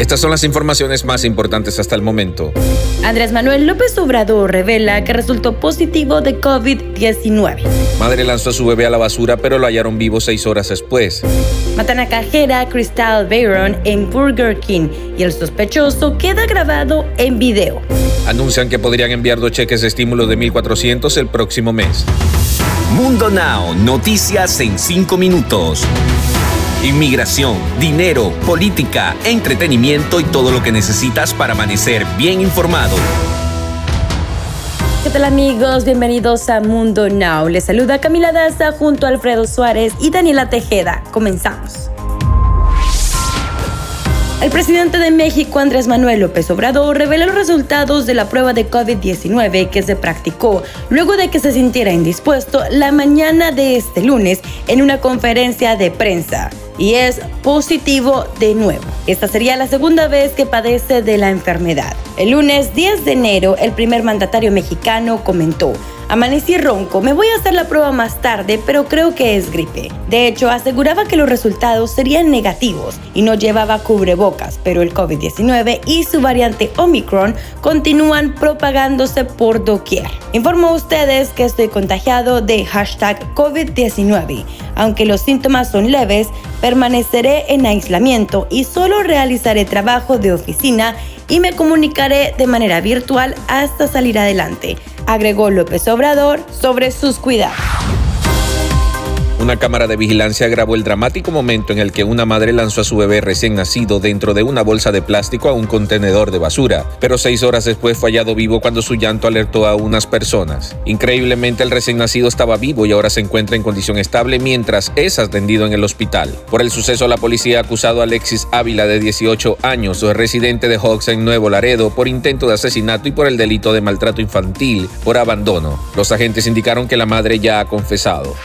Estas son las informaciones más importantes hasta el momento. Andrés Manuel López Obrador revela que resultó positivo de COVID-19. Madre lanzó a su bebé a la basura, pero lo hallaron vivo seis horas después. Matan a cajera Crystal Bayron en Burger King y el sospechoso queda grabado en video. Anuncian que podrían enviar dos cheques de estímulo de 1.400 el próximo mes. Mundo Now, noticias en cinco minutos. Inmigración, dinero, política, entretenimiento y todo lo que necesitas para amanecer bien informado. ¿Qué tal amigos? Bienvenidos a Mundo Now. Les saluda Camila Daza junto a Alfredo Suárez y Daniela Tejeda. Comenzamos. El presidente de México, Andrés Manuel López Obrador, reveló los resultados de la prueba de COVID-19 que se practicó luego de que se sintiera indispuesto la mañana de este lunes en una conferencia de prensa y es positivo de nuevo. Esta sería la segunda vez que padece de la enfermedad. El lunes 10 de enero, el primer mandatario mexicano comentó, Amanecí ronco, me voy a hacer la prueba más tarde, pero creo que es gripe. De hecho, aseguraba que los resultados serían negativos y no llevaba cubrebocas, pero el COVID-19 y su variante Omicron continúan propagándose por doquier. Informo a ustedes que estoy contagiado de hashtag COVID-19. Aunque los síntomas son leves, permaneceré en aislamiento y solo realizaré trabajo de oficina y me comunicaré de manera virtual hasta salir adelante agregó López Obrador sobre sus cuidados. Una cámara de vigilancia grabó el dramático momento en el que una madre lanzó a su bebé recién nacido dentro de una bolsa de plástico a un contenedor de basura, pero seis horas después fue hallado vivo cuando su llanto alertó a unas personas. Increíblemente el recién nacido estaba vivo y ahora se encuentra en condición estable mientras es atendido en el hospital. Por el suceso la policía ha acusado a Alexis Ávila de 18 años, residente de Hawks en Nuevo Laredo, por intento de asesinato y por el delito de maltrato infantil por abandono. Los agentes indicaron que la madre ya ha confesado.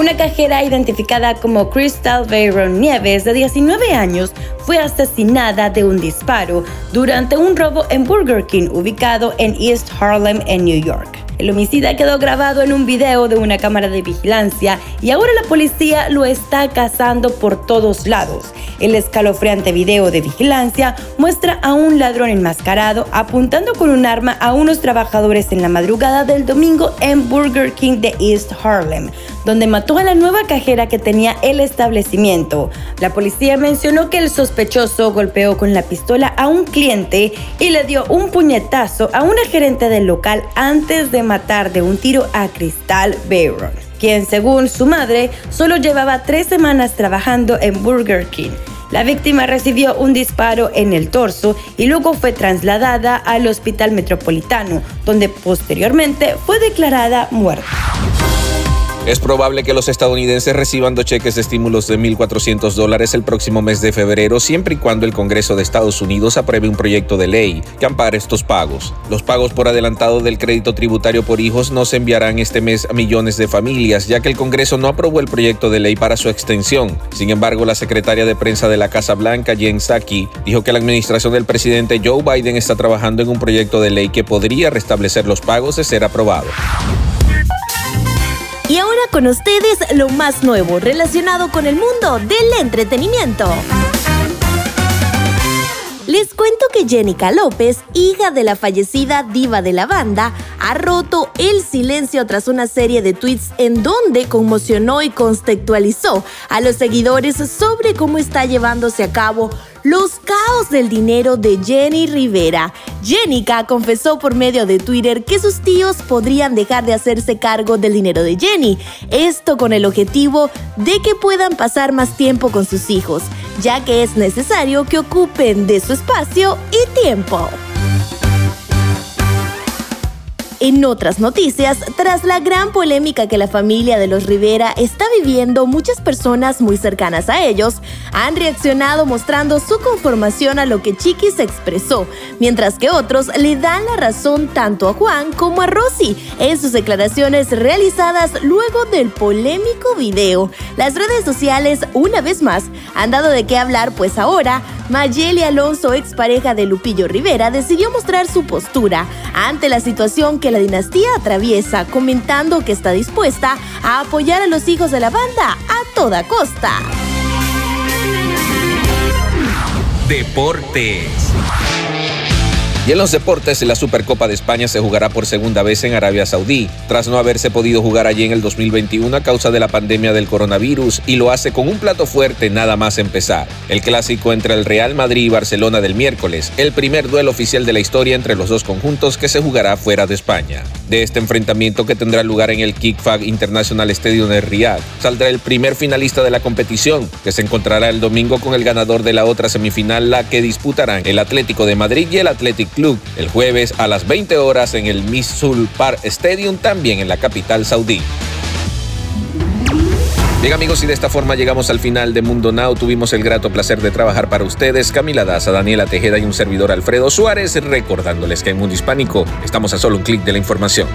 Una cajera identificada como Crystal Bayron Nieves, de 19 años, fue asesinada de un disparo durante un robo en Burger King ubicado en East Harlem, en New York. El homicida quedó grabado en un video de una cámara de vigilancia y ahora la policía lo está cazando por todos lados. El escalofriante video de vigilancia muestra a un ladrón enmascarado apuntando con un arma a unos trabajadores en la madrugada del domingo en Burger King de East Harlem, donde mató a la nueva cajera que tenía el establecimiento. La policía mencionó que el sospechoso golpeó con la pistola a un cliente y le dio un puñetazo a una gerente del local antes de matar de un tiro a Crystal Bayron, quien según su madre solo llevaba tres semanas trabajando en Burger King. La víctima recibió un disparo en el torso y luego fue trasladada al Hospital Metropolitano, donde posteriormente fue declarada muerta. Es probable que los estadounidenses reciban dos cheques de estímulos de 1.400 dólares el próximo mes de febrero, siempre y cuando el Congreso de Estados Unidos apruebe un proyecto de ley que ampare estos pagos. Los pagos por adelantado del crédito tributario por hijos no se enviarán este mes a millones de familias, ya que el Congreso no aprobó el proyecto de ley para su extensión. Sin embargo, la secretaria de prensa de la Casa Blanca, Jen Psaki, dijo que la administración del presidente Joe Biden está trabajando en un proyecto de ley que podría restablecer los pagos de ser aprobado. Y ahora con ustedes lo más nuevo relacionado con el mundo del entretenimiento. Les cuento que Jenica López, hija de la fallecida diva de la banda, ha roto el silencio tras una serie de tweets en donde conmocionó y contextualizó a los seguidores sobre cómo está llevándose a cabo los caos del dinero de Jenny Rivera. Jenica confesó por medio de Twitter que sus tíos podrían dejar de hacerse cargo del dinero de Jenny, esto con el objetivo de que puedan pasar más tiempo con sus hijos, ya que es necesario que ocupen de su espacio y tiempo. En otras noticias, tras la gran polémica que la familia de los Rivera está viviendo, muchas personas muy cercanas a ellos han reaccionado mostrando su conformación a lo que Chiquis expresó, mientras que otros le dan la razón tanto a Juan como a Rosy en sus declaraciones realizadas luego del polémico video. Las redes sociales, una vez más, han dado de qué hablar, pues ahora Mayeli Alonso, expareja de Lupillo Rivera, decidió mostrar su postura ante la situación que la dinastía atraviesa, comentando que está dispuesta a apoyar a los hijos de la banda a toda costa. Deportes. Y en los deportes, la Supercopa de España se jugará por segunda vez en Arabia Saudí, tras no haberse podido jugar allí en el 2021 a causa de la pandemia del coronavirus, y lo hace con un plato fuerte nada más empezar. El clásico entre el Real Madrid y Barcelona del miércoles, el primer duelo oficial de la historia entre los dos conjuntos que se jugará fuera de España. De este enfrentamiento que tendrá lugar en el Kickfag International Stadium de Riyadh, saldrá el primer finalista de la competición, que se encontrará el domingo con el ganador de la otra semifinal, la que disputarán el Atlético de Madrid y el Atlético Club el jueves a las 20 horas en el Misul Park Stadium, también en la capital saudí. Bien amigos, y de esta forma llegamos al final de Mundo Now. Tuvimos el grato placer de trabajar para ustedes, Camila Daza, Daniela Tejeda y un servidor Alfredo Suárez, recordándoles que en Mundo Hispánico estamos a solo un clic de la información.